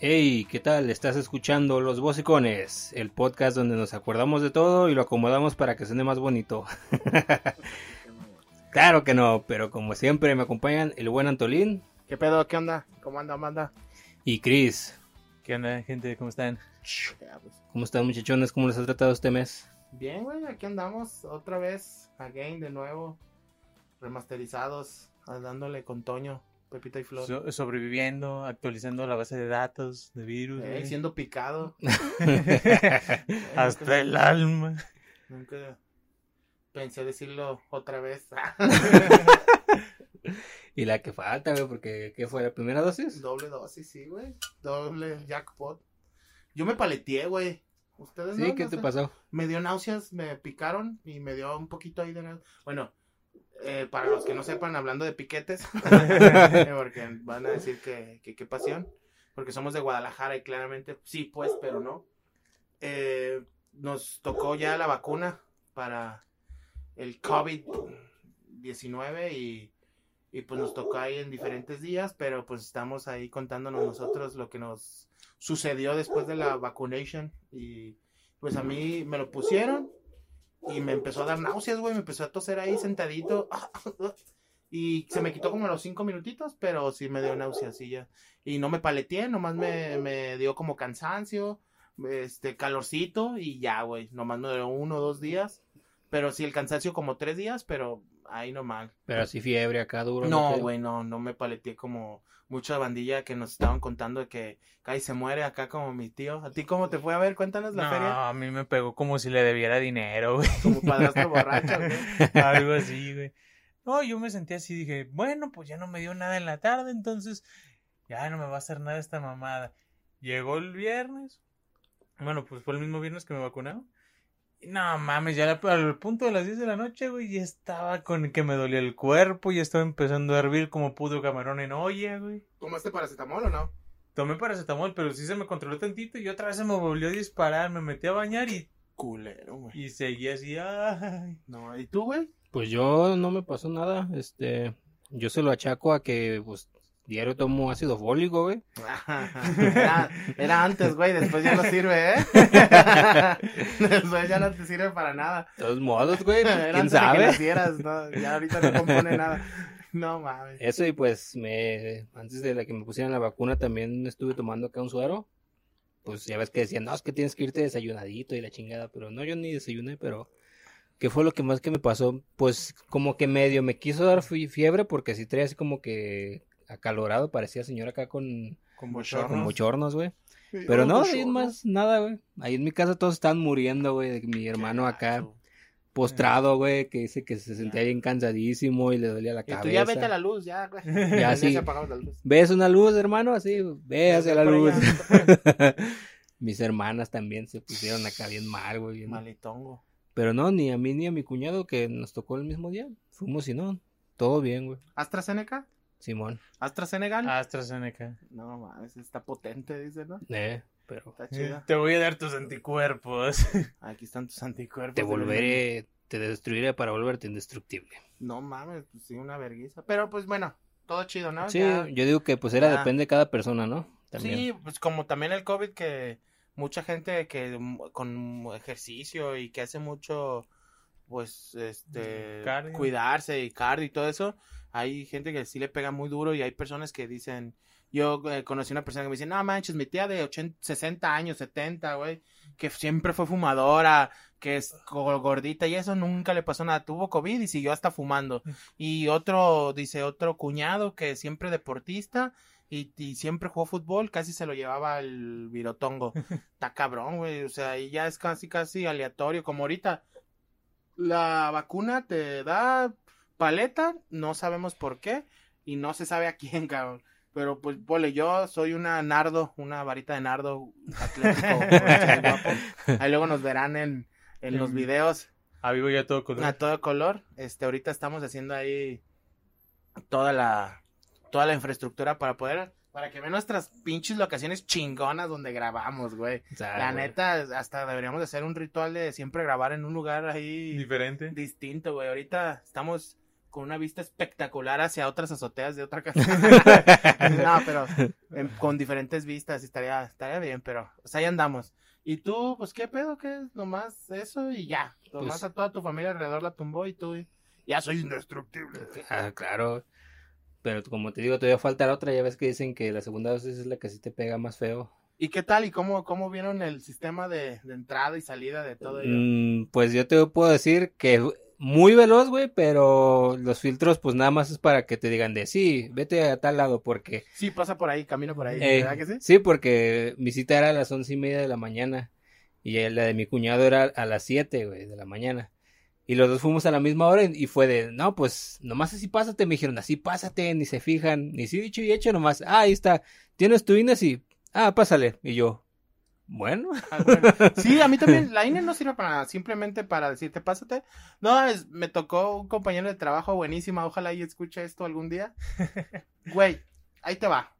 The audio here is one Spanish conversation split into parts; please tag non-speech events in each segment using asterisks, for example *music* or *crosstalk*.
Hey, ¿qué tal? Estás escuchando Los Bocicones, el podcast donde nos acordamos de todo y lo acomodamos para que suene más bonito. *laughs* claro que no, pero como siempre me acompañan el buen Antolín. ¿Qué pedo? ¿Qué onda? ¿Cómo anda, Amanda? Y Chris. ¿Qué onda, gente? ¿Cómo están? ¿Cómo están, muchachones? ¿Cómo les ha tratado este mes? Bien, güey, aquí andamos otra vez, again, de nuevo, remasterizados, dándole con Toño. Pepita y Flor. So sobreviviendo, actualizando la base de datos de virus. Eh, siendo picado. *laughs* Hasta el alma. Nunca pensé decirlo otra vez. *laughs* y la que falta, güey, porque ¿qué fue la primera dosis? Doble dosis, sí, güey. Doble jackpot. Yo me paleteé, güey. ¿Ustedes sí, ¿qué te pasó? Me dio náuseas, me picaron y me dio un poquito ahí de... Bueno, eh, para los que no sepan, hablando de piquetes, *laughs* *laughs* porque van a decir que, qué pasión, porque somos de Guadalajara y claramente sí, pues, pero no. Eh, nos tocó ya la vacuna para el COVID-19 y, y pues nos tocó ahí en diferentes días, pero pues estamos ahí contándonos nosotros lo que nos sucedió después de la vacunation y pues a mí me lo pusieron y me empezó a dar náuseas, güey. Me empezó a toser ahí sentadito. *laughs* Y se me quitó como los cinco minutitos, pero sí me dio náuseas y ya. Y no me paleteé, nomás me, me dio como cansancio, este, calorcito y ya, güey. Nomás me dio uno o dos días. Pero sí, el cansancio como tres días, pero ahí nomás. Pero así fiebre acá duro. No, güey, no, no me paleteé como mucha bandilla que nos estaban contando de que casi se muere acá como mi tío. ¿A ti cómo te fue a ver? Cuéntanos la feria. No, a mí me pegó como si le debiera dinero, güey. Como padrastro *laughs* borracho, güey. Algo así, güey. No, yo me sentí así, dije, bueno, pues ya no me dio nada en la tarde, entonces ya no me va a hacer nada esta mamada. Llegó el viernes. Bueno, pues fue el mismo viernes que me vacunaron. No mames, ya al punto de las 10 de la noche, güey, ya estaba con que me dolía el cuerpo, ya estaba empezando a hervir como pudo camarón en olla, güey. ¿Tomaste paracetamol o no? Tomé paracetamol, pero sí se me controló tantito y otra vez se me volvió a disparar, me metí a bañar y... Culero, güey. Y seguía así, ay. No, ¿y tú, güey? Pues yo no me pasó nada, este... Yo se lo achaco a que, pues, Diario tomo ácido fólico, güey. *laughs* Era, antes, güey, después ya no sirve, ¿eh? *laughs* después ya no te sirve para nada. De todos modos, güey, pues, ¿quién sabe? De que ¿no? Ya ahorita no compone nada. No mames. Eso y pues me antes de la que me pusieran la vacuna también estuve tomando acá un suero. Pues ya ves que decían, "No, es que tienes que irte desayunadito y la chingada", pero no yo ni desayuné, pero ¿qué fue lo que más que me pasó? Pues como que medio me quiso dar fiebre porque si traía así como que acalorado, parecía señor acá con, con bochornos, con güey. Pero no, ahí más nada, güey. Ahí en mi casa todos están muriendo, güey. Mi hermano acá postrado, güey, que dice que se sentía bien cansadísimo y le dolía la cabeza. Y tú ya vete a la luz, ya, güey. Ya *laughs* sí. ¿Ves una luz, hermano? Así, ve hacia la luz. *laughs* Mis hermanas también se pusieron acá bien mal, güey. Malitongo. Pero no, ni a mí ni a mi cuñado que nos tocó el mismo día. Fuimos y no, todo bien, güey. ¿AstraZeneca? Simón. ¿AstraZeneca? AstraZeneca. No mames, está potente, dice, ¿no? Eh, pero. Está chida. Te voy a dar tus anticuerpos. *laughs* Aquí están tus anticuerpos. Te volveré, te destruiré para volverte indestructible. No mames, pues sí, una vergüenza. Pero pues bueno, todo chido, ¿no? Sí, yo digo que pues era depende de cada persona, ¿no? También. Sí, pues como también el COVID que mucha gente que con ejercicio y que hace mucho pues este cuidarse y cardio y todo eso hay gente que sí le pega muy duro y hay personas que dicen, yo eh, conocí una persona que me dice, no manches, mi tía de 80, 60 años, 70, güey, que siempre fue fumadora, que es gordita y eso nunca le pasó nada, tuvo COVID y siguió hasta fumando. Mm. Y otro, dice, otro cuñado que siempre deportista y, y, siempre jugó fútbol, casi se lo llevaba el virotongo. *laughs* Está cabrón, güey, o sea, y ya es casi, casi aleatorio, como ahorita. La vacuna te da paleta, no sabemos por qué, y no se sabe a quién, cabrón. Pero pues, pole, yo soy una nardo, una varita de nardo atlético, *laughs* Ahí luego nos verán en, en los videos. A vivo ya todo color. A todo color. Este, ahorita estamos haciendo ahí toda la, toda la infraestructura para poder, para que vean nuestras pinches locaciones chingonas donde grabamos, güey. la neta, hasta deberíamos hacer un ritual de siempre grabar en un lugar ahí. Diferente. Distinto, güey. Ahorita estamos con una vista espectacular hacia otras azoteas de otra casa. *laughs* no, pero con diferentes vistas estaría, estaría bien, pero pues ahí andamos. ¿Y tú, pues qué pedo? ¿Qué? Nomás eso y ya. Nomás pues a toda tu familia alrededor la tumbó y tú ya soy indestructible. Ah, claro. Pero como te digo, todavía falta la otra. Ya ves que dicen que la segunda dosis es la que sí te pega más feo. ¿Y qué tal? ¿Y cómo, cómo vieron el sistema de, entrada y salida de todo ello? Mm, pues yo te puedo decir que muy veloz, güey, pero los filtros, pues nada más es para que te digan de sí, vete a tal lado, porque. Sí, pasa por ahí, camina por ahí, eh, ¿verdad que sí? Sí, porque mi cita era a las once y media de la mañana y la de mi cuñado era a las siete, güey, de la mañana. Y los dos fuimos a la misma hora y fue de, no, pues nomás así pásate. Me dijeron, así pásate, ni se fijan, ni si dicho y hecho nomás. Ah, ahí está, tienes tu INE, sí. Ah, pásale. Y yo, bueno. Ah, sí, a mí *laughs* también la INE no sirve para nada, simplemente para decirte pásate. No, es, me tocó un compañero de trabajo buenísima, ojalá y escuche esto algún día. *laughs* Güey, ahí te va.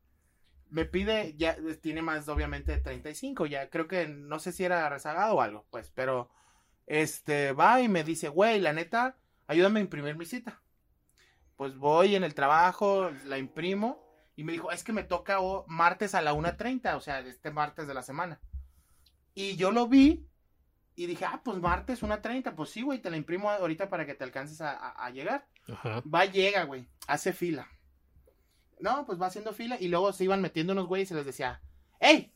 Me pide, ya tiene más obviamente de 35, ya creo que no sé si era rezagado o algo, pues, pero este va y me dice, güey, la neta, ayúdame a imprimir mi cita. Pues voy en el trabajo, la imprimo y me dijo, es que me toca martes a la 1.30, o sea, este martes de la semana. Y yo lo vi y dije, ah, pues martes, una treinta, pues sí, güey, te la imprimo ahorita para que te alcances a, llegar. Va, llega, güey, hace fila. No, pues va haciendo fila y luego se iban metiendo unos güeyes y se les decía, ¡Ey!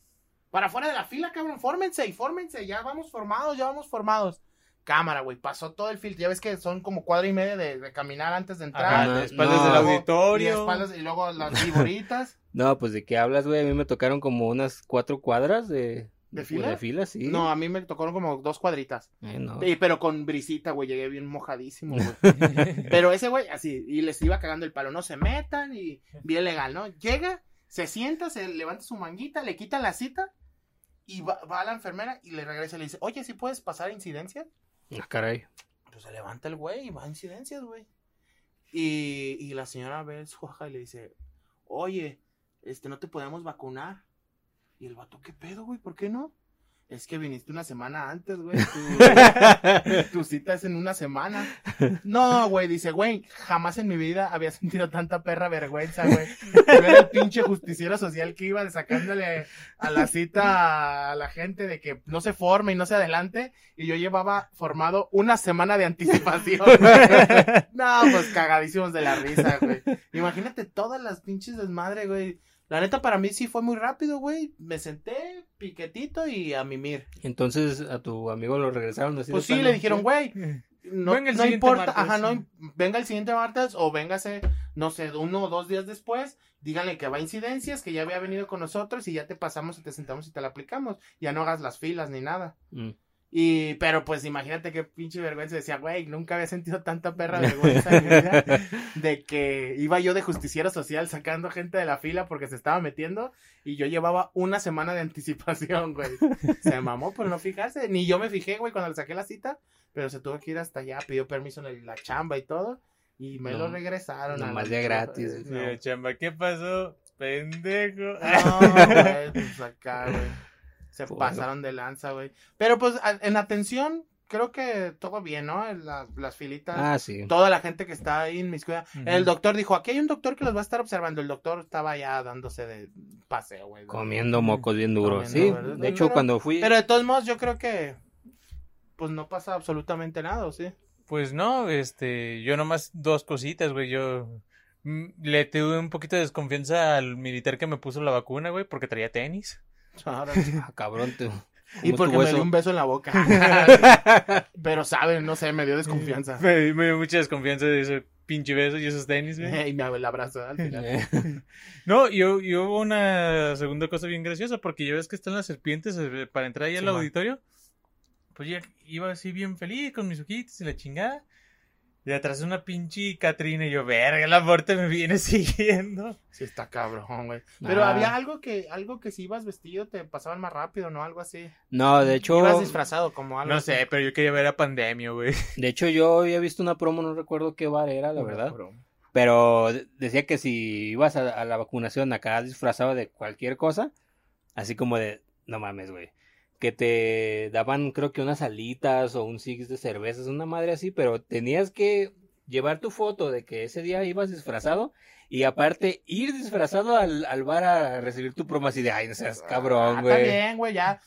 Para afuera de la fila, cabrón, fórmense y fórmense, ya vamos formados, ya vamos formados. Cámara, güey, pasó todo el filtro. Ya ves que son como cuadra y media de, caminar antes de entrar. espaldas del auditorio. Y, y luego las figuritas. *laughs* no, pues de qué hablas, güey. A mí me tocaron como unas cuatro cuadras de, ¿De fila? De fila, sí. No, a mí me tocaron como dos cuadritas. Eh, pero con brisita, güey, llegué bien mojadísimo, güey. *laughs* pero ese güey, así, y les iba cagando el palo, no se metan y bien legal, ¿no? Llega, se sienta, se levanta su manguita, le quita la cita y va, a la enfermera y le regresa y le dice, oye, ¿sí puedes pasar a incidencias? Ah, caray. Pues se levanta el güey y va a incidencias, güey. Y, y la señora ve su hoja y le dice, oye, este, no te podemos vacunar. Y el vato, ¿qué pedo, güey? ¿Por qué no? Es que viniste una semana antes, güey. *laughs* Tu, cita es en una semana. No, güey, dice, güey, jamás en mi vida había sentido tanta perra vergüenza, güey. Ver el pinche justiciero social que iba sacándole a la cita a la gente de que no se forme y no se adelante. Y yo llevaba formado una semana de anticipación. *laughs* no, pues cagadísimos de la risa, güey. Imagínate todas las pinches desmadre, güey la neta, para mí sí fue muy rápido, güey. Me senté, piquetito y a mimir. Entonces, a tu amigo lo regresaron así. Pues sí, le dijeron, güey, no, no importa, ajá, no, venga el siguiente martes o véngase, no sé, uno o dos días después, díganle que va a incidencias, que ya había venido con nosotros y ya te pasamos y te sentamos y te la aplicamos. Ya no hagas las filas ni nada. Mm. Y, pero pues imagínate qué pinche vergüenza. Decía, güey, nunca había sentido tanta perra vergüenza *laughs* de que iba yo de justiciero social sacando gente de la fila porque se estaba metiendo y yo llevaba una semana de anticipación, güey. Se mamó por no fijarse. Ni yo me fijé, güey, cuando le saqué la cita, pero se tuvo que ir hasta allá, pidió permiso en la chamba y todo y me lo regresaron. Nomás de gratis. chamba, ¿qué pasó? Pendejo. No, güey, pues acá, güey. Se pasaron de lanza, güey. Pero pues en atención, creo que todo bien, ¿no? Las, las filitas. Ah, sí. Toda la gente que está ahí en mis uh El doctor dijo, aquí hay un doctor que los va a estar observando. El doctor estaba ya dándose de paseo, güey. Comiendo mocos bien duros. sí, de hecho cuando fui... Pero de todos modos yo creo que pues no pasa absolutamente nada, ¿sí? Pues no, este, yo nomás dos cositas, güey. Yo mm, le tuve un poquito de desconfianza al militar que me puso la vacuna, güey, porque traía tenis. *laughs* Ah, cabrón, *laughs* Y porque me dio un beso en la boca. *laughs* Pero saben, no sé, me dio desconfianza. Me, dio mucha desconfianza de ese pinche beso y esos tenis, güey. y me abrazo al final. no, y, hubo una segunda cosa bien graciosa, porque ya ves que están las serpientes eh, para entrar ahí al auditorio. Pues ya iba así bien feliz con mis ojitos y la chingada. Y atrás una pinche Catrina y yo, verga, la muerte me viene *laughs* siguiendo. Sí, está cabrón, güey. Pero había algo que, algo que si ibas vestido te pasaban más rápido, ¿no? Algo así. No, de hecho. Ibas disfrazado como algo. No sé, pero yo quería ver a pandemia, güey. *laughs* De hecho, yo había visto una promo, no recuerdo qué bar era, la verdad. Pero decía que si ibas a, a la vacunación acá disfrazado de cualquier cosa, así como de, no mames, güey que te daban creo que unas alitas o un six de cervezas, una madre así, pero tenías que llevar tu foto de que ese día ibas disfrazado y aparte ir disfrazado al, al bar a recibir tu promo así de, ay, no seas cabrón, Ah, güey. Está bien, güey, ya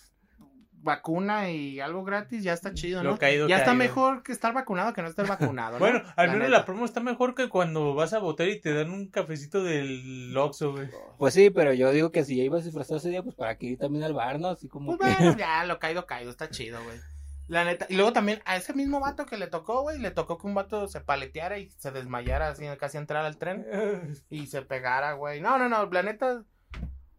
vacuna y algo gratis, ya está chido, Lo ¿no? caído, ya está mejor que estar vacunado que no estar vacunado, *laughs* ¿no? Bueno, al menos la promo está mejor que cuando vas a votar y te dan un cafecito del Oxxo, güey. Pues sí, pero yo digo que si ya ibas disfrazado ese día, pues para que ir también al bar, ¿no? Así como Pues que... bueno, *laughs* ya, lo caído, caído, está chido, güey. La neta, y luego también a ese mismo vato que le tocó, güey, le tocó que un vato se paleteara y se desmayara así, casi entrar al tren *laughs* y se pegara, güey. No, no, no, la neta,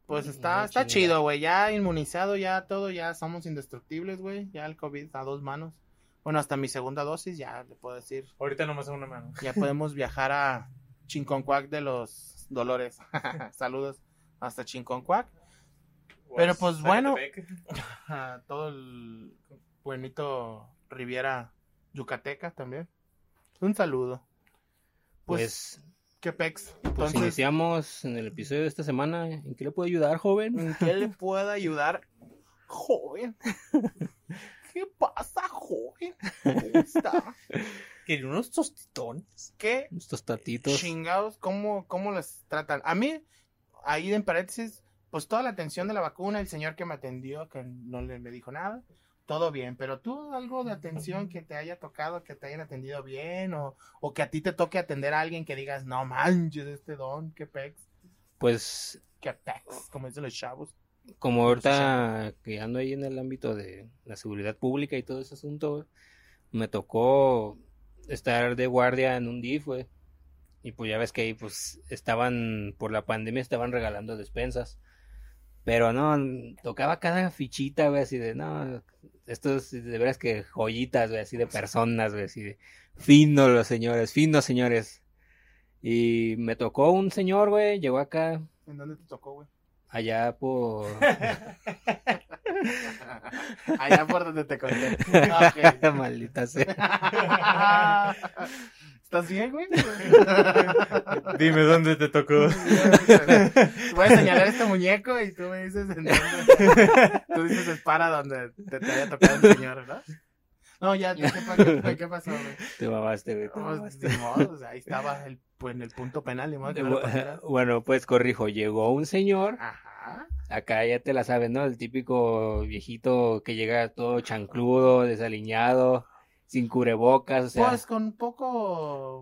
pues está, está chido, güey, ya inmunizado, ya todo, ya somos indestructibles, güey, ya el COVID a dos manos. Bueno, hasta mi segunda dosis, ya le puedo decir, Ahorita nomás a una mano. ya podemos *laughs* viajar a Chinconcuac de los Dolores. *laughs* Saludos hasta Chinconcuac. Pero, pues, bueno. *laughs* a todo el buenito Riviera Yucateca también. Un saludo. Pues, Pues, qué pex. pues Entonces, iniciamos en el episodio de esta semana. ¿En qué le puedo ayudar, joven? ¿en qué le *laughs* puedo ayudar, joven? *laughs* ¿Qué pasa, joven? ¿Cómo *laughs* está? ¿Quería unos tostitones? ¿Qué Estos tatitos. chingados? ¿Cómo, ¿Cómo les tratan? A mí, ahí en paréntesis, pues toda la atención de la vacuna, el señor que me atendió, que no le me dijo nada, todo bien, pero tú algo de atención que te haya tocado, que te hayan atendido bien, o, o que a ti te toque atender a alguien que digas, no manches, este don, qué pex, Pues, qué pex, como dicen los chavos. como ahorita que ando ahí en el ámbito de la seguridad pública y todo ese asunto, me tocó estar de guardia en un DIF, güey. Y pues ya ves que ahí pues estaban, por la pandemia estaban regalando despensas. Pero no, tocaba cada fichita, güey, así de, no, estos de veras que joyitas, güey, así de personas, güey, así de, finos los señores, finos señores. Y me tocó un señor, güey, llegó acá, ¿En dónde te tocó, güey? allá por... *laughs* Allá por donde te conté. *laughs* Ok. Maldita sea. *laughs* ¿Estás bien, güey? *laughs* Dime dónde te tocó. Voy a señalar este muñeco y tú me dices en dónde. Tú dices es para donde te, te haya tocado el señor, ¿no? No, ya, ¿qué, qué, qué pasó, güey? Te mamaste, güey. te modo, o sea, ahí estaba el, pues, en el punto penal, ni modo que no. Bueno, pues corrijo, llegó un señor, Ajá. acá ya te la sabes, ¿no? El típico viejito que llega todo chancludo, desaliñado, sin cubrebocas, o sea, Pues con poco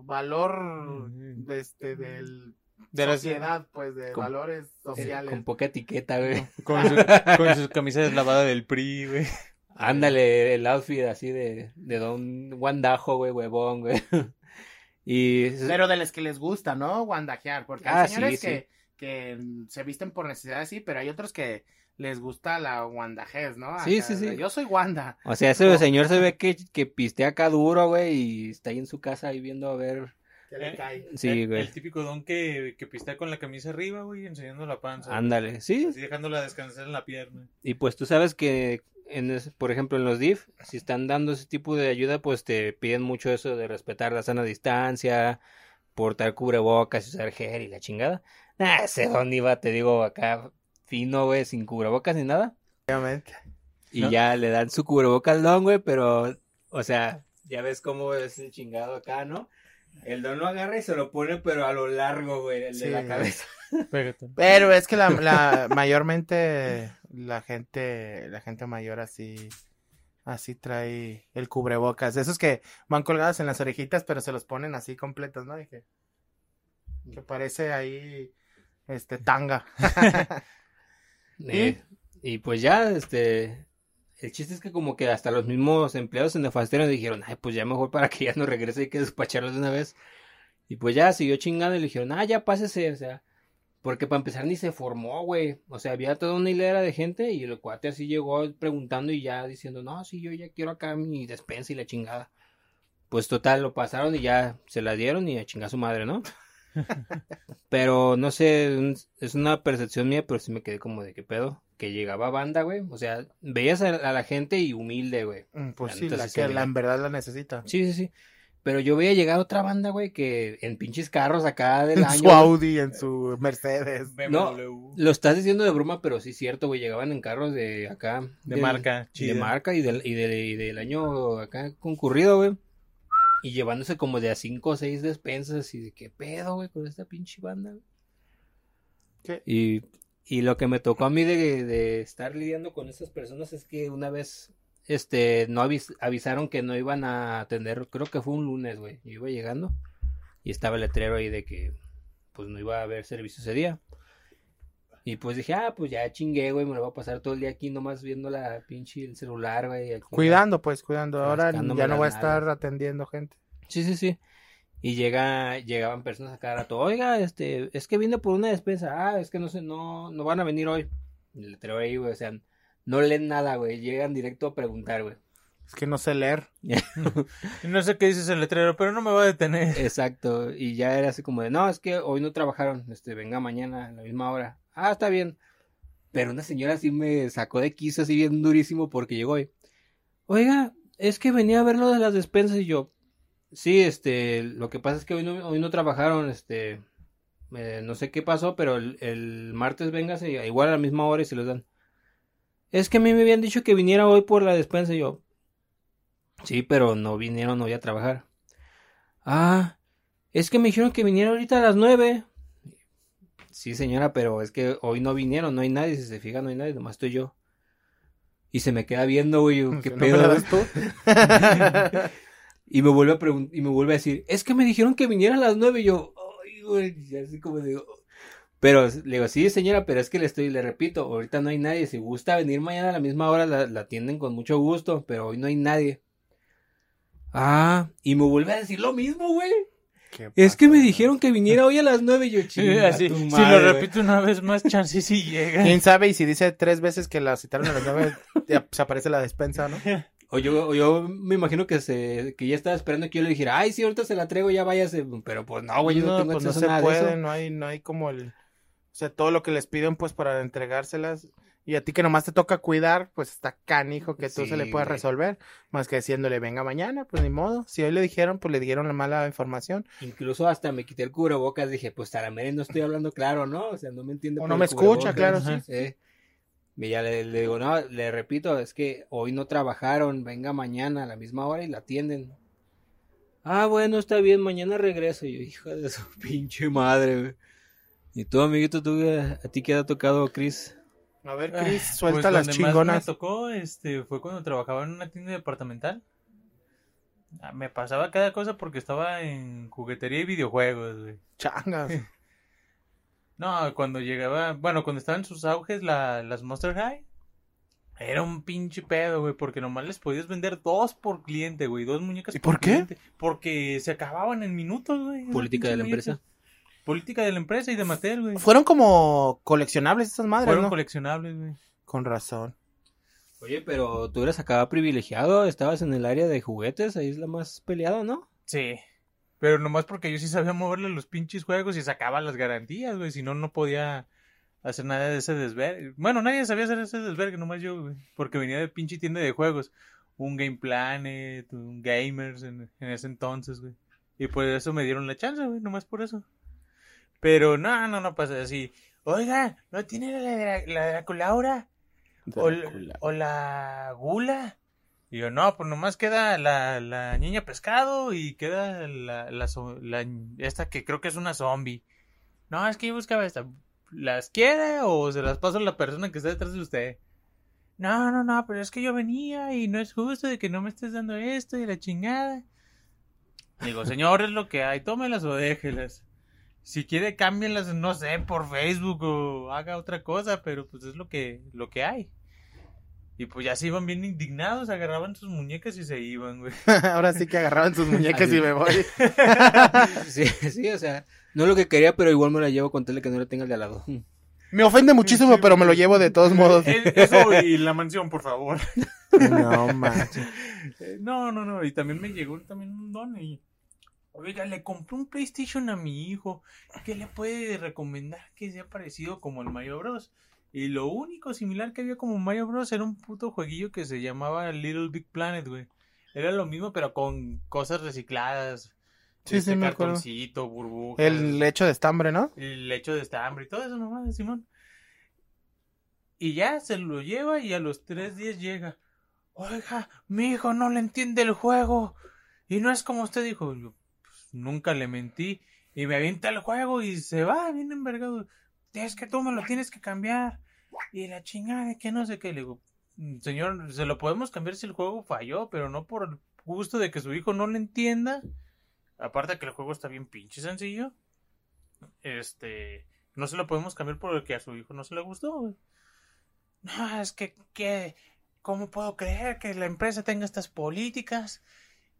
valor de este, del De la- sociedad, pues, de Con- valores sociales. con poca etiqueta, güey. *laughs* Con su, con su camisa deslavada del PRI, güey. Ándale, el outfit así de, de don guandajo, güey, huevón, güey. *laughs* Y Pero de los que les gusta, ¿no? Guandajear, porque Ah, hay señores sí, que, que se visten por necesidad, sí, pero hay otros que les gusta la guandajez, ¿no? Sí, Acá, sí, sí. Yo soy Wanda. O sea, ese señor se ve *laughs* que, que pistea acá duro, güey, y está ahí en su casa ahí viendo a ver. Que le Eh, cae. Sí, el, güey. el típico don que, que pistea con la camisa arriba, güey, enseñando la panza. güey. Ándale, sí. Así dejándola descansar en la pierna. Y pues tú sabes que, en es- por ejemplo, en los DIF, si están dando ese tipo de ayuda, pues te piden mucho eso de respetar la sana distancia, portar cubrebocas, usar gel y la chingada. Nah, ese don iba, te digo, acá fino, güey, sin cubrebocas ni nada. Obviamente. Y ¿No? ya le dan su cubrebocas al don, güey, pero, o sea, ya ves cómo es el chingado acá, ¿no? El don lo agarra y se lo pone, pero a lo largo, güey, el de la cabeza. *laughs* Pero es que la, la mayormente la gente, la gente mayor así, así trae el cubrebocas. Esos que van colgados en las orejitas, pero se los ponen así completos, ¿no? Que, que parece ahí, este, tanga. *laughs* Eh, y pues ya, este, el chiste es que como que hasta los mismos empleados en Nefastero dijeron, ay, pues ya mejor para que ya no regrese hay que despacharlos de una vez. Y pues ya siguió chingando y le dijeron, ah, ya pásese, o sea, porque para empezar ni se formó, güey. O sea, había toda una hilera de gente y el cuate así llegó preguntando y ya diciendo, no, sí, yo ya quiero acá mi despensa y la chingada. Pues total, lo pasaron y ya se la dieron y a chingar su madre, ¿no? Pero no sé, es una percepción mía, pero sí me quedé como de qué pedo. Que llegaba banda, güey. O sea, veías a, a la gente y humilde, güey. Mm, Pues La sí, la que la en verdad la necesita. Sí, sí, sí. Pero yo veía llegar otra banda, güey, que en pinches carros acá del En año. su güey. Audi, en su Mercedes. No. BMW. Lo estás diciendo de broma, pero sí es cierto, güey. Llegaban en carros de acá. De del- marca, De marca y del, y, del, y del año acá concurrido, güey. Y llevándose como de a cinco o seis despensas y de qué pedo, güey, con esta pinche banda, ¿Qué? Y, y lo que me tocó a mí de, de estar lidiando con estas personas es que una vez este, no avisaron que no iban a atender, creo que fue un lunes, güey. Yo iba llegando y estaba el letrero ahí de que pues no iba a haber servicio ese día. Y pues dije, ah, pues ya chingué, güey, me lo voy a pasar todo el día aquí nomás viendo la pinche el celular, güey. Cuidando, pues, cuidando. Ahora ya no voy a estar atendiendo gente. Sí, sí, sí. Y llega, llegaban personas a cada rato, oiga, este, es que vine por una despensa, ah, es que no sé, no, no van a venir hoy. el letrero ahí, güey, o sea, no leen nada, güey. Llegan directo a preguntar, güey. Es que no sé leer. *laughs* no sé qué dices el letrero, pero no me va a detener. Exacto. Y ya era así como de, no, es que hoy no trabajaron. Este, venga mañana a la misma hora. Ah, está bien. Pero una señora sí me sacó de quiso así bien durísimo porque llegó hoy. Oiga, es que venía a ver lo de las despensas y yo. Sí, este, lo que pasa es que hoy no, hoy no trabajaron, este, eh, no sé qué pasó, pero el, el martes véngase igual a la misma hora y se los dan. Es que a mí me habían dicho que viniera hoy por la despensa y yo. Sí, pero no vinieron hoy a trabajar. Ah, es que me dijeron que viniera ahorita a las nueve. Sí, señora, pero es que hoy no vinieron, no hay nadie, si se fija, no hay nadie, nomás estoy yo. Y se me queda viendo, güey, *laughs* ¿qué pedo esto? *laughs* y me vuelve a preguntar, y me vuelve a decir, es que me dijeron que viniera a las nueve, y yo, ay, güey, así como digo, pero le digo, sí, señora, pero es que le estoy, le repito, ahorita no hay nadie. Si gusta venir mañana a la misma hora, la, la atienden con mucho gusto, pero hoy no hay nadie. Ah, y me vuelve a decir lo mismo, güey. Es que me dijeron que viniera hoy a las nueve y yo *laughs* chinga, Si lo repito una vez más, chance si llega. ¿Quién sabe? Y si dice tres veces que la citaron a las nueve, *laughs* ya se aparece la despensa, ¿no? O yo, yo me imagino que se, que ya estaba esperando que yo le dijera, ay, sí, ahorita se la traigo, ya váyase. Pero pues no, güey, yo no, tengo pues no se puede, No hay, no hay como el o sea, todo lo que les piden, pues, para entregárselas. Y a ti que nomás te toca cuidar, pues está canijo que tú se le puedas resolver. Más que diciéndole, venga mañana, pues ni modo. Si hoy le dijeron, pues le dieron la mala información. Incluso hasta me quité el cubrebocas, dije, pues a la no estoy hablando claro, ¿no? O sea, no me entiende. O no me escucha, claro, sí. Y ya le, le, digo, no, le repito, es que hoy no trabajaron, venga mañana a la misma hora y la atienden. Ah, bueno, está bien, mañana regreso. Y yo, hija de su *laughs* pinche madre, güey. ¿Y tú, amiguito, tú, a ti qué ha tocado, Chris? A ver, Chris, ah, suelta pues las chingonas. Más me tocó este, fue cuando trabajaba en una tienda departamental. Ah, me pasaba cada cosa porque estaba en juguetería y videojuegos, güey. Changas. *laughs* no, cuando llegaba, bueno, cuando estaban en sus auges la, las Monster High, era un pinche pedo, güey, porque nomás les podías vender dos por cliente, güey, dos muñecas ¿Y por, qué? Porque se acababan en minutos, güey. Política de la empresa. Política de la empresa y de Mattel, güey. Fueron como coleccionables esas madres, Fueron coleccionables, güey. Con razón. Oye, pero tú eras acá privilegiado, estabas en el área de juguetes, ahí es la más peleada, ¿no? Sí. Pero nomás porque yo sí sabía moverle los pinches juegos y sacaba las garantías, güey. Si no, no podía hacer nada de ese desvergue. Bueno, nadie sabía hacer ese desvergue, nomás yo, güey. Porque venía de pinche tienda de juegos. Un Game Planet, un Gamers en, en ese entonces, güey. Y por eso me dieron la chance, güey, nomás por eso. Pero no, no, no pasa así. Oiga, ¿no tiene la, de la, Draculaura? O, o, la Gula. Y yo, no, pues nomás queda la, la niña pescado y queda la, la, la, esta que creo que es una zombie. No, es que yo buscaba esta. ¿Las quiere o se las paso a la persona que está detrás de usted? No, no, no, pero es que yo venía y no es justo de que no me estés dando esto y la chingada. Digo, señor, es lo que hay, tómelas o déjelas. Si quiere, cámbienlas, no sé, por Facebook o haga otra cosa, pero pues es lo que, lo que hay. Y pues ya se iban bien indignados, agarraban sus muñecas y se iban, güey. *laughs* Ahora sí que agarraban sus muñecas y me voy. *laughs* sí, sí, o sea, no es lo que quería, pero igual me la llevo con tele que no le tenga el de al lado. Me ofende muchísimo, pero me lo llevo de todos modos. *laughs* Eso y la mansión, por favor. No, manches. No, no, no, y también me llegó también un don y Oiga, le compré un PlayStation a mi hijo. ¿Qué le puede recomendar que sea parecido como el Mario Bros? Y lo único similar que había como Mario Bros era un puto jueguillo que se llamaba Little Big Planet, güey. Era lo mismo, pero con cosas recicladas. Sí, este sí, me cartoncito, burbujas. El lecho de estambre, ¿no? El lecho de estambre y todo eso nomás, Simón. Y ya se lo lleva y a los tres días llega. Oiga, mi hijo no le entiende el juego Y no es como usted dijo, yo nunca le mentí. Y me avienta el juego y se va bien envergado. Es que tú me lo tienes que cambiar. Y la chingada de que no sé qué. Le digo, mm, señor, se lo podemos cambiar si el juego falló, pero no por el gusto de que su hijo no le entienda. Aparte que el juego está bien pinche sencillo. Este, no se lo podemos cambiar porque a su hijo no se le gustó. No, es que, que, ¿cómo puedo creer que la empresa tenga estas políticas?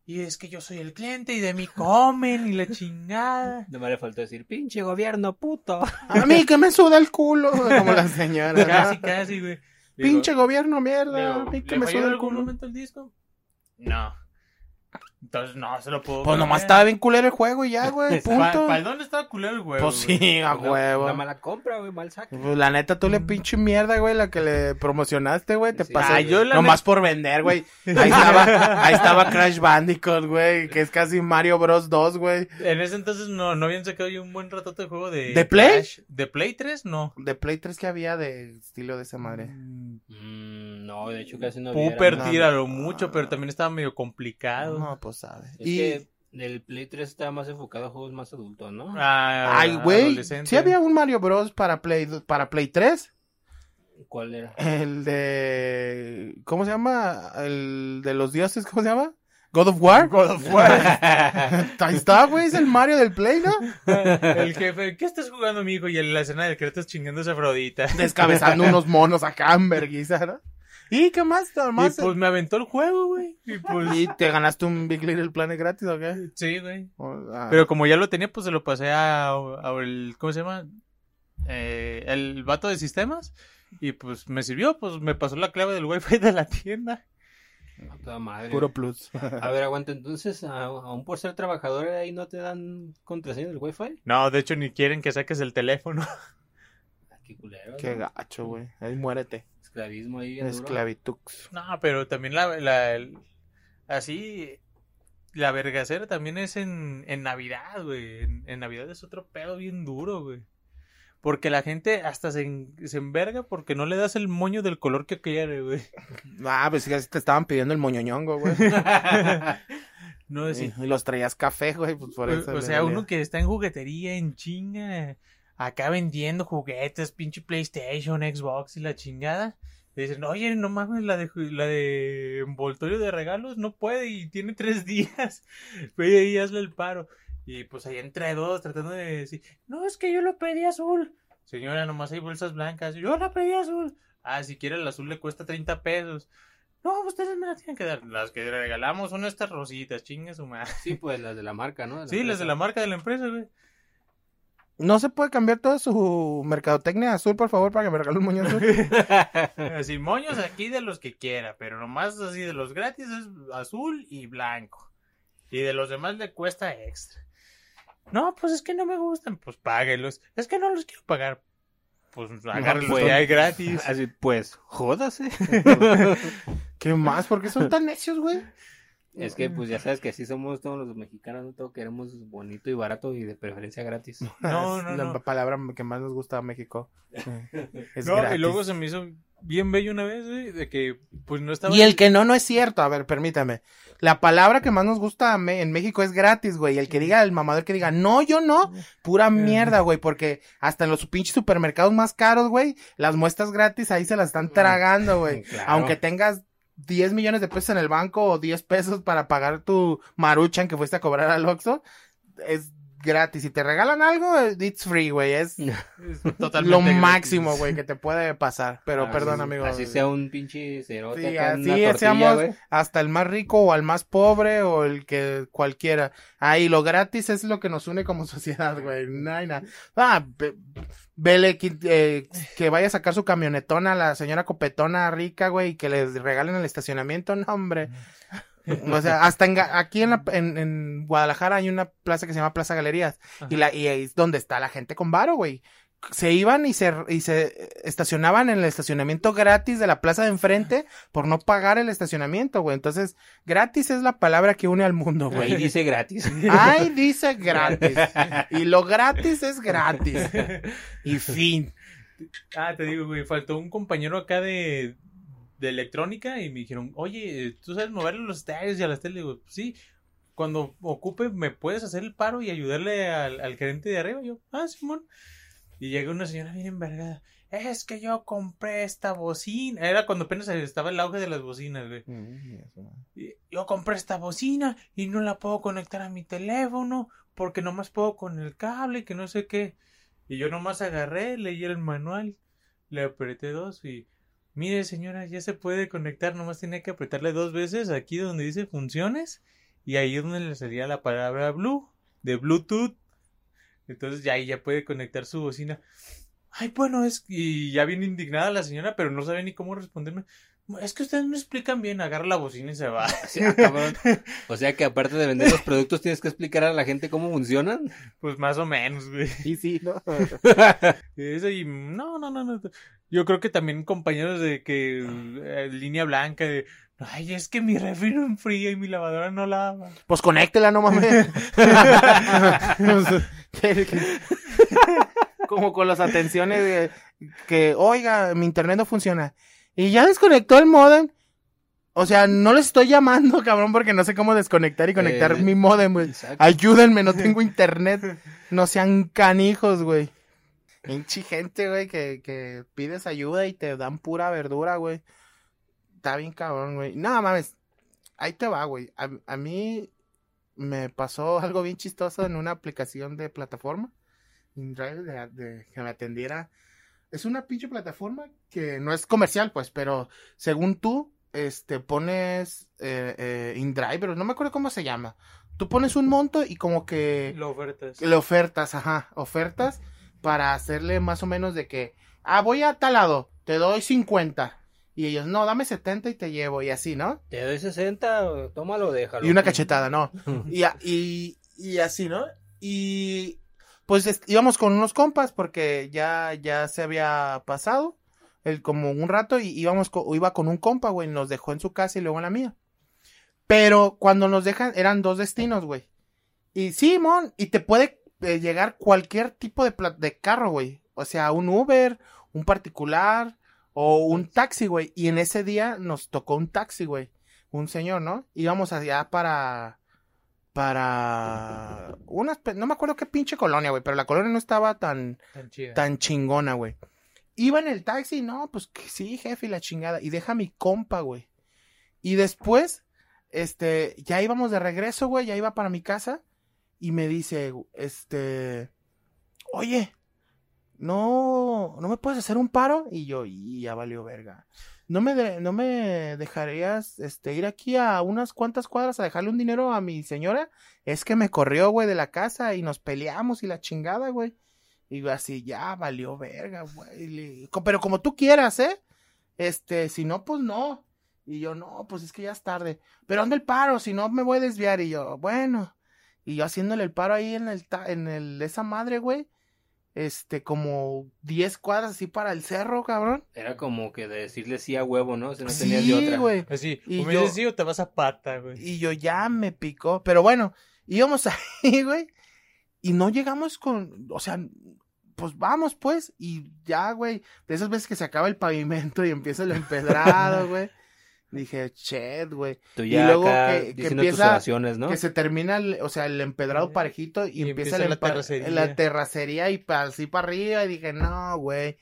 Y es que yo soy el cliente y de mí comen y la chingada. *laughs* No me le faltó decir, pinche gobierno puto. A mí que me suda el culo, *laughs* como la señora. Casi, casi, güey. pinche gobierno, mierda. a mí que me suda el culo. momento el disco? No. Entonces, no, se lo puedo. Pues nomás estaba bien culero el juego y ya, *laughs* güey. Punto. ¿Para dónde estaba culero el juego? Pues sí, a huevo. La mala compra, güey, mal saque. Pues la neta, tú le pinche mierda, güey, la que le promocionaste, güey. Te sí. pasé. Ah, yo nomás por vender, güey. Ahí estaba, ahí estaba Crash Bandicoot, güey, que es casi Mario Bros 2, güey. En ese entonces no, no habían sacado yo un buen ratote de juego de. ¿De Play? ¿De Play 3? No. ¿De Play 3 que había de estilo de esa madre? Mm, no, de hecho casi no había. Pooper, tíralo mucho, pero también estaba medio complicado. No, pues sabe. y el Play 3 estaba más enfocado a juegos más adultos, ¿no? Ah, Ay, güey. ¿Sí había un Mario Bros. para Play, para Play 3? ¿Cuál era? El de. ¿Cómo se llama? El de los dioses, ¿cómo se llama? God of War. God of War. *laughs* Ahí está, güey, es el Mario del Play, ¿no? el jefe, ¿qué estás jugando, amigo? Y en la escena del Kratos chingando a Afrodita. Descabezando unos monos acá en *laughs* ¿no? ¿Y qué más? más pues me aventó el juego, güey. Y, pues... ¿Y te ganaste un Big Little Planet gratis o qué? Sí, güey. Ah. Pero como ya lo tenía, pues se lo pasé a, el, ¿cómo se llama? Eh, el vato de sistemas. Y pues me sirvió, pues me pasó la clave del wifi de la tienda. toda madre. Puro plus. a ver, aguanta, entonces, aún por ser trabajador ahí no te dan contraseña del wifi. No, de hecho ni quieren que saques el teléfono. Ah, qué culero. Qué gacho, güey. Ahí muérete esclavismo ahí. Esclavitux. No, pero también la, la así la vergacera también es en, en Navidad, güey. En, Navidad es otro pedo bien duro, güey. Porque la gente hasta se, se enverga porque no le das el moño del color que quiere, güey. *laughs* Ah, pues sí, te estaban pidiendo el moñoñongo, güey. *laughs* no, sí. Y los traías café, güey, pues por eso. O, sea, uno que está en juguetería, en chinga, acá vendiendo juguetes, pinche PlayStation, Xbox y la chingada. Le dicen, oye, no mames, la de, la de envoltorio de regalos no puede y tiene tres *laughs* días. Ve y hazle el paro. Y pues ahí entre dos tratando de decir, no, es que yo lo pedí azul. Señora, nomás hay bolsas blancas. Yo la pedí azul. Ah, si quiere el azul le cuesta 30 pesos. No, ustedes me la tienen que dar. Las que regalamos son estas rositas, chingue su madre. Sí, pues las de la marca, ¿no? sí, las de la marca de la empresa, güey. ¿No se puede cambiar toda su mercadotecnia azul, por favor, para que me regale un moño azul? *laughs* así, moños aquí de los que quiera, pero nomás así de los gratis es azul y blanco. Y de los demás le cuesta extra. No, pues es que no me gustan, pues páguelos. Es que no los quiero pagar. Pues agárrenlos pues, hay gratis. Así, pues, jódase. *laughs* ¿Qué más? ¿Por qué son tan necios, güey? Es que, pues ya sabes que así somos todos los mexicanos, ¿no? Todo queremos bonito y barato y de preferencia gratis. *laughs* No, no, La palabra que más nos gusta a México. *laughs* Es no, y luego se me hizo bien bello una vez, güey, de que, pues no estaba. Y el que no, no es cierto. A ver, permítame. La palabra que más nos gusta en México es gratis, güey. El que diga, el mamador que diga, no, yo no. Pura mierda, güey. Porque hasta en los pinches supermercados más caros, güey, las muestras gratis ahí se las están tragando, güey. *laughs* Aunque tengas 10 millones de pesos en el banco o 10 pesos para pagar tu maruchan que fuiste a cobrar al Oxxo, es gratis. Si te regalan algo, it's free, güey. Es, *laughs* totalmente lo máximo, güey, que te puede pasar. Pero perdón, amigo. Así sea un pinche cerote. Sí, así seamos hasta el más rico o al más pobre o el que cualquiera. Ahí lo gratis es lo que nos une como *laughs* sociedad, güey. nada. Ah, vele que, eh, que vaya a sacar su camionetona a la señora copetona rica, güey, y que le regalen el estacionamiento. No, hombre. O sea, hasta en, aquí en, la, en, en, Guadalajara hay una plaza que se llama Plaza Galerías. Y, la, y es donde está la gente con varo, güey. Se iban y se, y se estacionaban en el estacionamiento gratis de la plaza de enfrente por no pagar el estacionamiento, güey. Entonces, gratis es la palabra que une al mundo, güey. Ahí dice gratis. Ahí dice gratis. Y lo gratis es gratis. *laughs* Y fin. Ah, te digo, güey, faltó un compañero acá de, de electrónica y me dijeron, oye, ¿tú sabes moverle los estéreos y a las tele? Digo, sí. cuando ocupe, ¿me puedes hacer el paro y ayudarle al, al gerente de arriba? Yo, ah, Simón. Y llega una señora bien envergada. Es que yo compré esta bocina. Era cuando apenas estaba el auge de las bocinas, güey. Mm, yo compré esta bocina y no la puedo conectar a mi teléfono porque nomás puedo con el cable, que no sé qué. Y yo nomás agarré, leí el manual, le apreté dos y mire señora, ya se puede conectar, nomás tiene que apretarle dos veces aquí donde dice funciones y ahí es donde le salía la palabra blue, de Bluetooth. Entonces ya ahí ya puede conectar su bocina. Ay, bueno, es y ya viene indignada la señora, pero no sabe ni cómo responderme. Es que ustedes no explican bien, agarra la bocina y se va. *laughs* O sea que aparte de vender los productos, tienes que explicar a la gente cómo funcionan. Pues más o menos, güey. Sí, sí, ¿no? *laughs* Eso y no, no, no, no. Yo creo que también compañeros de que eh, línea blanca de Ay, es que mi refri no enfría y mi lavadora no lava. Pues conéctela, no mames. *laughs* Como con las atenciones de que, oiga, mi internet no funciona. Y ya desconectó el modem. O sea, no les estoy llamando, *laughs* cabrón, porque no sé cómo desconectar y conectar eh, mi modem, güey. Ayúdenme, no *laughs* tengo internet. No sean canijos, güey. Pinche gente, güey, que, que pides ayuda y te dan pura verdura, güey está bien cabrón, güey. No, mames. Ahí te va, güey. A, mí me pasó algo bien chistoso en una aplicación de plataforma. InDrive, de, que me atendiera. Es una pinche plataforma que no es comercial, pues, pero según tú, este, pones eh, eh, InDrive, pero no me acuerdo cómo se llama. Tú pones un monto y como que... Lo ofertas. Le ofertas, ajá. Ofertas para hacerle más o menos de que, ah, voy a tal lado, te doy 50 y ellos, no, dame 70 y te llevo, y así, ¿no? Te doy 60, tómalo, déjalo. Y una cachetada, ¿no? *laughs* y, y, y así, ¿no? Y pues íbamos con unos compas porque ya, ya se había pasado el, como un rato y íbamos iba con un compa, güey, nos dejó en su casa y luego en la mía. Pero cuando nos dejan, eran dos destinos, güey. Y sí, y te puede eh, llegar cualquier tipo de, de carro, güey. O sea, un Uber, un particular, o un taxi, güey. Y en ese día nos tocó un taxi, güey. Un señor, ¿no? Íbamos allá para. Para. Unas. No me acuerdo qué pinche colonia, güey. Pero la colonia no estaba tan. Tan, chingona, güey. Iba en el taxi, no, pues que sí, jefe, y la chingada. Y deja mi compa, güey. Y después, este, ya íbamos de regreso, güey, ya iba para mi casa. Y me dice, este, oye, no, no me puedes hacer un paro. Y yo, y ya valió verga. No me, no me dejarías, este, ir aquí a unas cuantas cuadras a dejarle un dinero a mi señora. Es que me corrió, güey, de la casa y nos peleamos y la chingada, güey. Y así, ya valió verga, güey. Pero como tú quieras, ¿eh? Este, si no, pues no. Y yo, no, pues es que ya es tarde. Pero anda el paro, si no me voy a desviar. Y yo, bueno. Y yo haciéndole el paro ahí en el, en el, esa madre, güey este, como 10 cuadras así para el cerro, cabrón. Era como que de decirle sí a huevo, ¿no? no sí, de otra. güey. Así, y o me dices sí o te vas a pata, güey. Y yo ya me picó, pero bueno, íbamos *laughs* ahí, güey, y no llegamos con, o sea, pues vamos, pues, y ya, güey, de esas veces que se acaba el pavimento y empieza el *laughs* empedrado, güey. Dije, chet, güey. Y luego que, empieza, ¿no? que se termina, el, o sea, el empedrado parejito y, empieza, la, terracería. la terracería y así para arriba. Y dije, no, güey,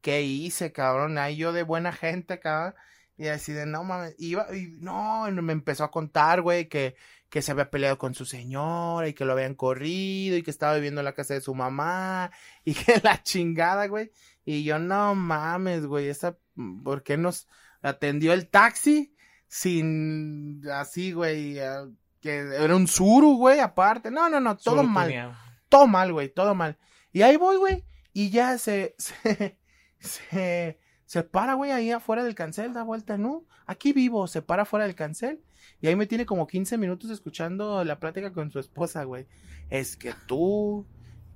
¿qué hice, cabrón? Ahí yo de buena gente, cabrón. Y así de, no mames, iba, y no, me empezó a contar, güey, que, que se había peleado con su señora y que lo habían corrido y que estaba viviendo en la casa de su mamá y *laughs* que la chingada, güey. Y yo, no mames, güey, esa, ¿por qué nos, atendió el taxi sin así, güey, eh, que era un suru, güey, aparte. No, no, no, todo mal. Todo mal, güey, todo mal. Y ahí voy, güey, y ya se, *laughs* se, se, se para, güey, ahí afuera del cancel, da vuelta, ¿no? Aquí vivo, se para afuera del cancel. Y ahí me tiene como 15 minutos escuchando la plática con su esposa, güey. Es que tú,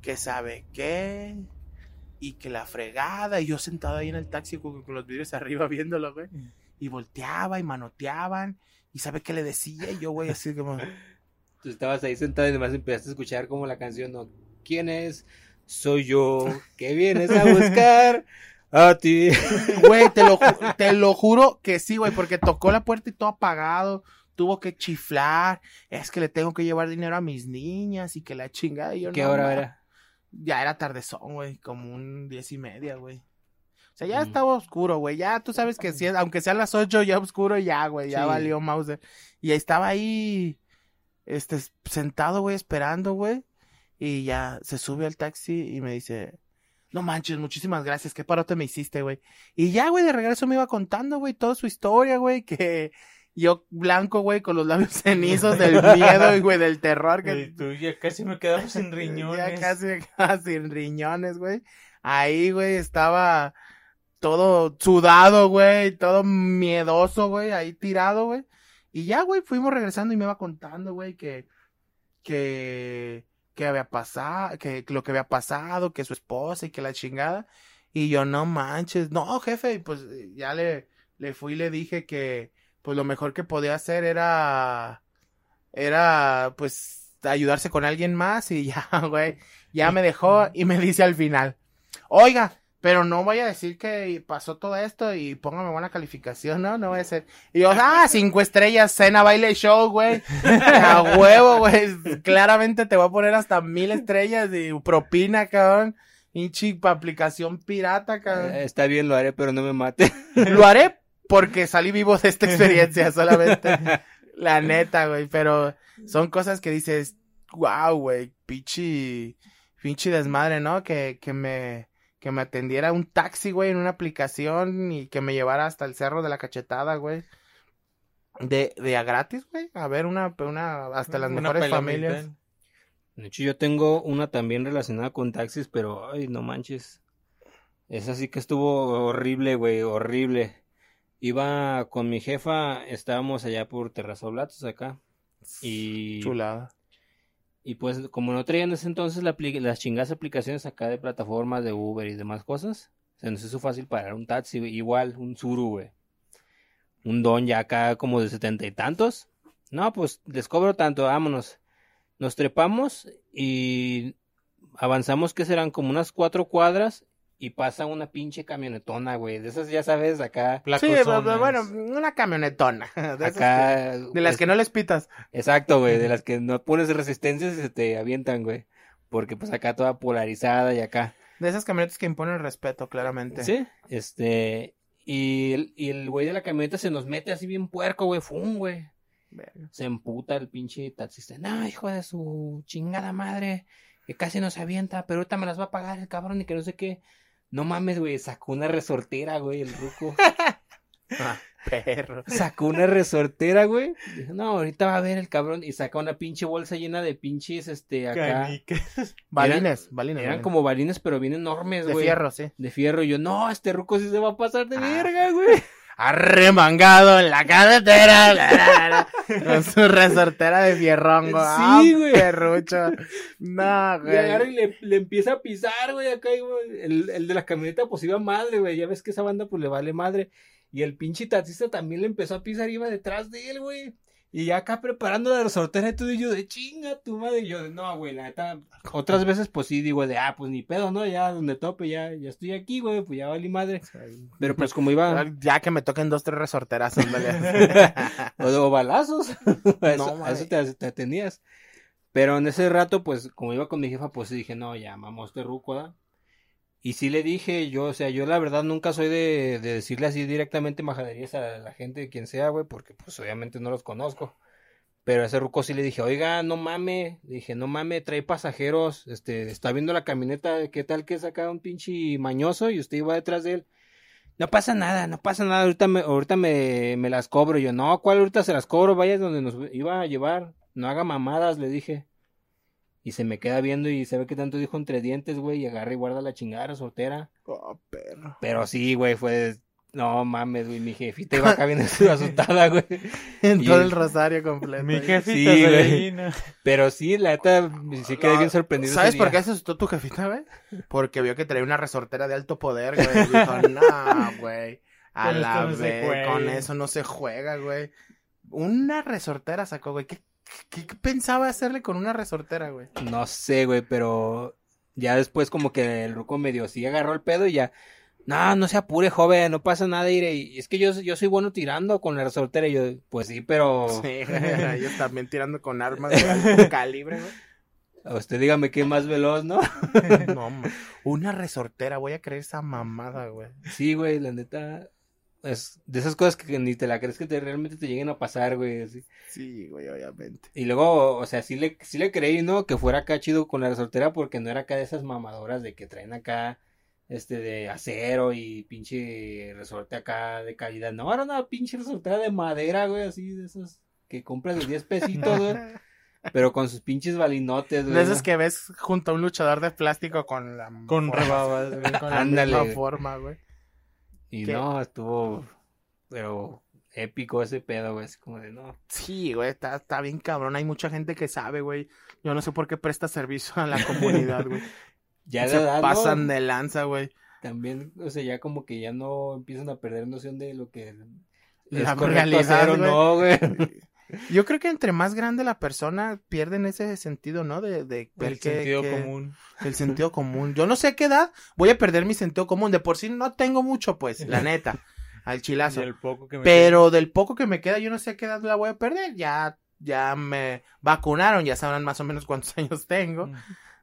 que sabe qué, y que la fregada, y yo sentado ahí en el taxi con, los vidrios *laughs* arriba viéndolo, güey, y volteaba y manoteaban, y sabe qué le decía, y yo, güey, así como... *laughs* Tú estabas ahí sentado y además empezaste a escuchar como la canción, ¿no? ¿Quién es? Soy yo, ¿qué vienes a buscar? A ti. *laughs* Güey, te lo, te lo juro que sí, güey, porque tocó la puerta y todo apagado, tuvo que chiflar, es que le tengo que llevar dinero a mis niñas y que la chingada. Y yo, ¿Qué no, hora ma". era? Ya era tardezón, güey, como un diez y media, güey. O sea, ya Mm. estaba oscuro, güey. Ya tú sabes que si es, aunque sean las ocho, ya oscuro, ya, güey. Ya Sí. valió Mauser. Y ahí estaba ahí, este, sentado, güey, esperando, güey. Y ya se sube al taxi y me dice, no manches, muchísimas gracias, qué parote me hiciste, güey. Y ya, güey, de regreso me iba contando, güey, toda su historia, güey, que yo blanco, güey, con los labios *laughs* cenizos del miedo y, güey, del terror que Y tú ya casi me quedaba sin *laughs* riñones. ya casi me quedaba sin riñones, güey. Ahí, güey, estaba todo sudado, güey, todo miedoso, güey, ahí tirado, güey. Y ya, güey, fuimos regresando y me iba contando, güey, que, que, que había pasado, que lo que había pasado, que su esposa y que la chingada. Y yo, no manches, no, jefe, y pues ya le, le fui y le dije que, pues lo mejor que podía hacer era, era, pues, ayudarse con alguien más y *laughs* ya, güey, ya me dejó y me dice al final, oiga, pero no voy a decir que pasó todo esto y póngame buena calificación, ¿no? No voy a ser. Y yo, ah, cinco estrellas, cena, baile, show, güey. *laughs* A huevo, güey. Claramente te voy a poner hasta mil estrellas y propina, cabrón. Hinchi aplicación pirata, cabrón. Eh, está bien, lo haré, pero no me mate. Lo haré porque salí vivo de esta experiencia, *laughs* solamente. La neta, güey. Pero son cosas que dices, wow, güey, pinche, pinche desmadre, ¿no? Que, que me, que me atendiera un taxi, güey, en una aplicación y que me llevara hasta el cerro de la cachetada, güey. De, de a gratis, güey. A ver, una, una, hasta las Una mejores familias. De hecho, yo tengo una también relacionada con taxis, pero, ay, no manches. Esa sí que estuvo horrible, güey, horrible. Iba con mi jefa, estábamos allá por Terrazoblatos acá. Y, Chulada. y pues, como no traían en ese entonces la las chingadas aplicaciones acá de plataformas de Uber y demás cosas, se nos hizo fácil parar un taxi, igual, un Suru, güey. Un don ya acá como de setenta y tantos. No, pues les cobro tanto, vámonos. Nos trepamos y avanzamos que serán como unas cuatro cuadras y pasa una pinche camionetona, güey. De esas ya sabes, acá, Sí, bu- bu- bueno, una camionetona. *laughs* De, esas acá. que- de las pues, que no les pitas. Exacto, güey, de las que no pones resistencia y se te avientan, güey. Porque pues acá toda polarizada y acá. De esas camionetas que imponen respeto, claramente. Sí, este. Y el, y el güey de la camioneta se nos mete así bien puerco, güey, fum, güey. Verga. Se emputa el pinche taxista. No, hijo de su chingada madre. Que casi no se avienta, pero ahorita me las va a pagar el cabrón y que no sé qué. No mames, güey, sacó una resortera, güey, el ruco. *laughs* Ah, perro. Sacó una resortera, güey. Dijo, no, ahorita va a ver el cabrón. Y saca una pinche bolsa llena de pinches, este, acá. Balines, balines. Eran como balines, pero bien enormes, de güey. fierro, sí. De fierro. Y yo, no, este ruco sí se va a pasar de Ah. verga, güey. Arremangado en la carretera. *laughs* con su resortera de fierrongo. Sí, Ah, güey. perrucho. No, *laughs* Y agarra güey. y le, le empieza a pisar, güey, acá, güey. El, el de la camioneta, pues iba madre, güey. Ya ves que esa banda, pues le vale madre. Y el pinche taxista también le empezó a pisar, iba detrás de él, güey. Y ya acá preparando la resortera y todo, y yo de chinga tu madre. Y yo de no, güey, la neta. Otras veces, pues sí, digo de ah, pues ni pedo, ¿no? Ya donde tope, ya, ya estoy aquí, güey, pues ya valí madre. Pero pues como iba. Ya que me toquen dos, tres resorteras, ándale. *laughs* o, o balazos. *laughs* a eso, No, a eso te, te atenías. Pero en ese rato, pues, como iba con mi jefa, pues dije, no, ya, mamá, este ruco. Y sí le dije, yo, o sea, yo la verdad nunca soy de, de decirle así directamente majaderías a la gente, quien sea, güey, porque pues obviamente no los conozco. Pero a ese ruco sí le dije, oiga, no mame, le dije, no mame, trae pasajeros, este, está viendo la camioneta, ¿qué tal que es acá un pinche mañoso y usted iba detrás de él? No pasa nada, no pasa nada, ahorita me, ahorita me, me las cobro. Y yo, no, ¿cuál ahorita se las cobro? Vaya donde nos iba a llevar, no haga mamadas, le dije. Y se me queda viendo y se ve que tanto dijo entre dientes, güey, y agarra y guarda la chingada soltera. Oh, perro. Pero sí, güey, fue, no mames, güey, mi jefita iba *laughs* acá bien *laughs* asustada, güey. En Y- todo el rosario completo. Mi jefita Sí, güey. Pero sí, la neta, sí quedé bien sorprendido. ¿Sabes por qué se asustó tu jefita, güey? Porque vio que traía una resortera de alto poder, güey. Y Dijo, *laughs* no, güey. A Con la no vez, juega". con eso no se juega, güey. Una resortera sacó, güey. ¿Qué, qué, pensaba hacerle con una resortera, güey? No sé, güey, pero ya después como que el ruco medio sí agarró el pedo y ya no, no se apure, joven, no pasa nada, iré. Y es que yo, yo soy bueno tirando con la resortera. Y yo, pues sí, pero. Sí, *laughs* ellos también tirando con armas de *laughs* calibre, güey. usted dígame qué más veloz, ¿no? *laughs* no, una resortera, voy a creer esa mamada, güey. Sí, güey, la neta. Es de esas cosas que ni te la crees que te, realmente te lleguen a pasar, güey. Sí, güey, obviamente. Y luego, o sea, sí le, sí le creí, ¿no? Que fuera acá chido con la resortera porque no era acá de esas mamadoras de que traen acá este de acero y pinche resorte acá de calidad. No, era una pinche resortera de madera, güey, así de esas que compras de 10 pesitos, güey. *laughs* pero con sus pinches balinotes, güey. De esas que ves junto a un luchador de plástico con la con rebabas, con la misma forma, güey. Y no, estuvo pero épico ese pedo, güey, así como de no. Sí, güey, está, está bien cabrón, hay mucha gente que sabe, güey. Yo no sé por qué presta servicio a la comunidad, güey. *laughs* Ya se pasan de lanza, güey. También, o sea, ya como que ya no empiezan a perder noción de lo que la realidad, o no, güey. *laughs* Yo creo que entre más grande la persona pierden ese sentido, ¿no? De, de el sentido común. El sentido común. Yo no sé a qué edad voy a perder mi sentido común. De por sí no tengo mucho, pues, la neta. *laughs* Al chilazo. Pero del poco que me queda, yo no sé a qué edad la voy a perder. Ya, ya me vacunaron, ya sabrán más o menos cuántos *laughs* años tengo.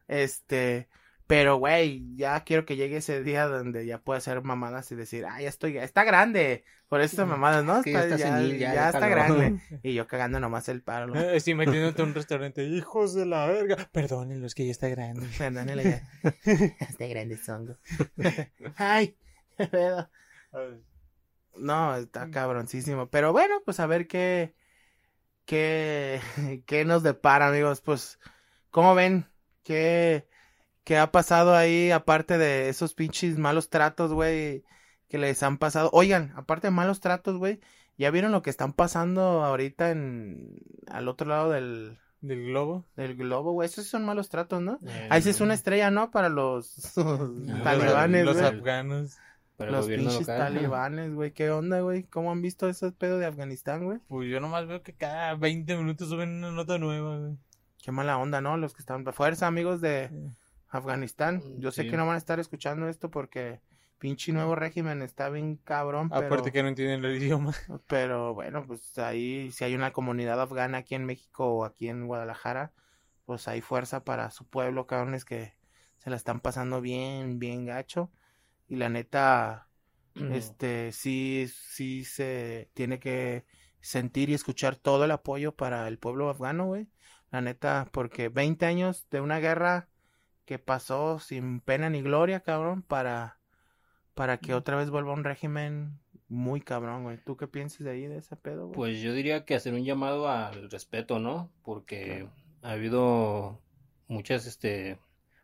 Este, pero, güey, ya quiero que llegue ese día donde ya pueda hacer mamadas y decir, ah, ya estoy, está grande. Por estas mamadas, ¿no? ya, está, grande. *laughs* Y yo cagando nomás el paro. *laughs* Estoy metiéndote en un restaurante, hijos de la verga. Perdónenlo, es que ya está grande. *laughs* Perdónenlo ya. está grande songo. Ay, No, está cabroncísimo. Pero bueno, pues a ver qué, qué, qué nos depara, amigos. Pues, ¿cómo ven? ¿Qué, ¿Qué ha pasado ahí, aparte de esos pinches malos tratos, güey, que les han pasado? Oigan, aparte de malos tratos, güey, ¿ya vieron lo que están pasando ahorita en al otro lado del del globo? Del globo, güey, esos son malos tratos, ¿no? ahí sí es una estrella, ¿no? Para los *laughs* *laughs* talibanes, Los afganos. Para los pinches talibanes, güey, ¿qué onda, güey? ¿Cómo han visto ese pedo de Afganistán, güey? Pues yo nomás veo que cada 20 minutos suben una nota nueva, güey. Qué mala onda, ¿no? Los que están... Fuerza, amigos de... Afganistán. Mm, Yo sé que no van a estar escuchando esto porque pinche nuevo régimen está bien cabrón. Aparte que no entienden el idioma. *laughs* Pero bueno, pues ahí si hay una comunidad afgana aquí en México o aquí en Guadalajara, pues hay fuerza para su pueblo, cabrones que se la están pasando bien, bien gacho. Y la neta, este, sí, sí se tiene que sentir y escuchar todo el apoyo para el pueblo afgano, güey. La neta, porque 20 años de una guerra que pasó sin pena ni gloria, cabrón, para, para que otra vez vuelva un régimen muy cabrón, güey. ¿Tú qué piensas de ahí, de ese pedo, güey? Pues yo diría que hacer un llamado al respeto, ¿no? Porque ha habido muchas, este,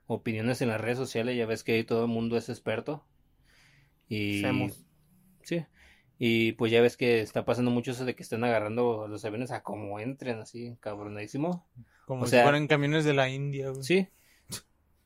opiniones en las redes sociales, ya ves que ahí todo el mundo es experto. Y... Sí. Y pues ya ves que está pasando mucho eso de que están agarrando los aviones a como entren, así, cabronadísimo. Como si fueran camiones de la India, güey. Sí,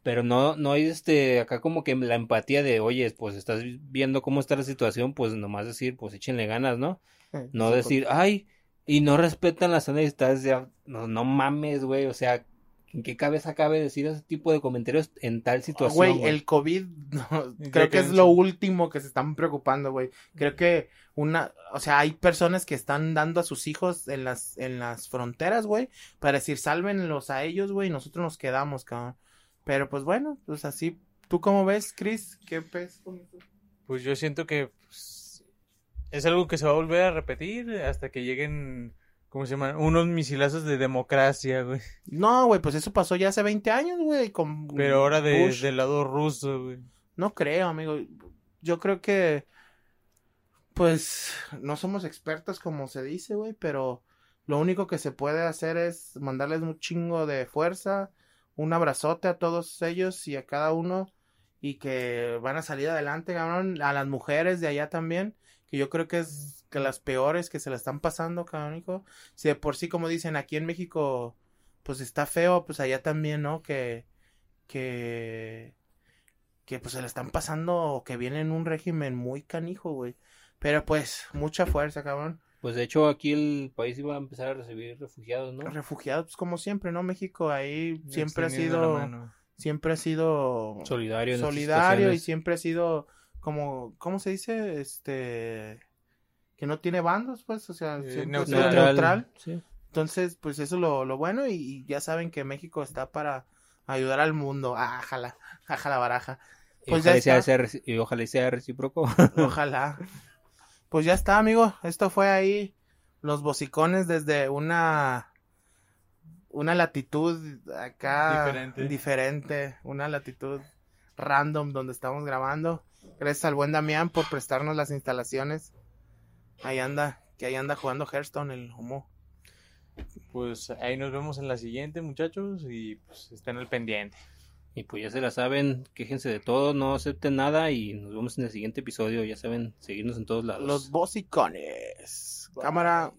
pero no, no hay este, acá como que la empatía de, oye, pues estás viendo cómo está la situación, pues nomás decir, pues échenle ganas, ¿no? Eh, no decir, ay, y no respetan las zonas de distancia, no, no mames, güey, o sea, ¿en qué cabeza cabe decir ese tipo de comentarios en tal situación? Güey, el COVID, *laughs* creo que es lo último que se están preocupando, güey. Creo que una, o sea, hay personas que están dando a sus hijos en las, en las fronteras, güey, para decir, sálvenlos a ellos, güey, y nosotros nos quedamos, cabrón. Pero pues bueno, pues así. ¿Tú cómo ves, Chris? ¿Qué ves Pues yo siento que pues, es algo que se va a volver a repetir hasta que lleguen, ¿cómo se llaman? Unos misilazos de democracia, güey. No, güey, pues eso pasó ya hace 20 años, güey. Con Pero ahora de, del lado ruso, güey. No creo, amigo. Yo creo que, pues, no somos expertos como se dice, güey, pero lo único que se puede hacer es mandarles un chingo de fuerza un abrazote a todos ellos y a cada uno y que van a salir adelante, cabrón, a las mujeres de allá también, que yo creo que es que las peores que se la están pasando, cabrón, si de por sí como dicen aquí en México pues está feo, pues allá también, ¿no? Que que que pues se la están pasando o que viene en un régimen muy canijo, güey. Pero pues mucha fuerza, cabrón. Pues de hecho aquí el país iba a empezar a recibir refugiados, ¿no? Refugiados, pues, como siempre, ¿no? México ahí siempre ha sido, siempre ha sido solidario, solidario y siempre ha sido como, ¿cómo se dice? Este, que no tiene bandos, pues, o sea, Eh, neutral. neutral. Sí. Entonces, pues eso es lo, lo bueno y, y ya saben que México está para ayudar al mundo. Ah, Ájala, ájala *laughs* baraja. Y Pues ya ojalá, y sea, y ojalá y sea recíproco. Ojalá. *laughs* Pues ya está, amigo. Esto fue ahí los bocicones desde una una latitud acá Diferente. diferente, una latitud random donde estamos grabando. Gracias al buen Damián por prestarnos las instalaciones. Ahí anda, que ahí anda jugando Hearthstone el humo. Pues ahí nos vemos en la siguiente, muchachos, y pues estén al pendiente. Y pues ya se la saben, quéjense de todo, no acepten nada y nos vemos en el siguiente episodio. Ya saben, seguirnos en todos lados. Los bocicones. Cámara.